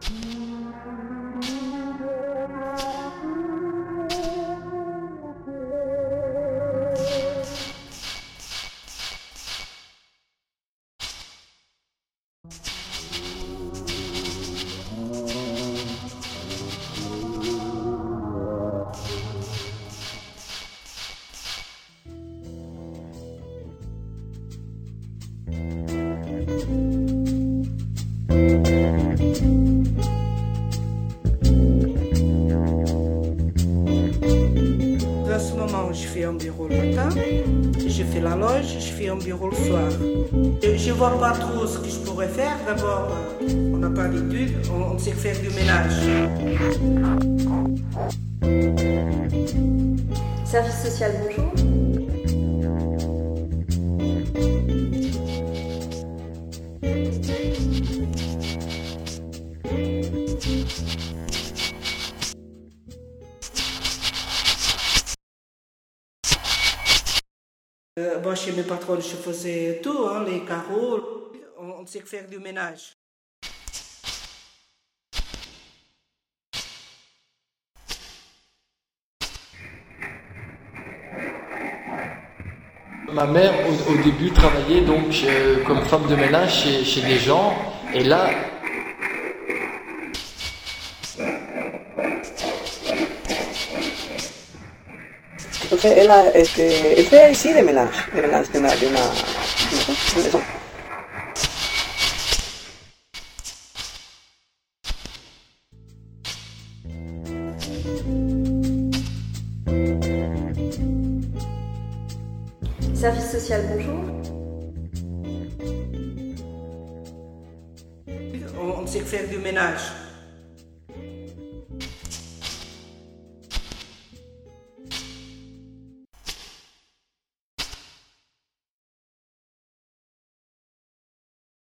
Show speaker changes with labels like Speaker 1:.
Speaker 1: thank mm -hmm. you En ce moment, je fais un bureau le matin, je fais la loge, je fais un bureau le soir. Je ne vois pas trop ce que je pourrais faire. D'abord, euh, on n'a pas d'études, on, on sait faire du ménage.
Speaker 2: Service social, bonjour.
Speaker 1: Euh, chez mes patrons, je faisais tout, hein, les carreaux, on, sait faire du ménage.
Speaker 3: Ma mère, au, au début, travaillait donc euh, comme femme de ménage chez, chez des gens. Et là,
Speaker 4: Entonces él, este, fue ahí sí de melange, de melange, de una, de una, de eso.
Speaker 2: Service social, bonjour.
Speaker 1: On, on sait faire du ménage.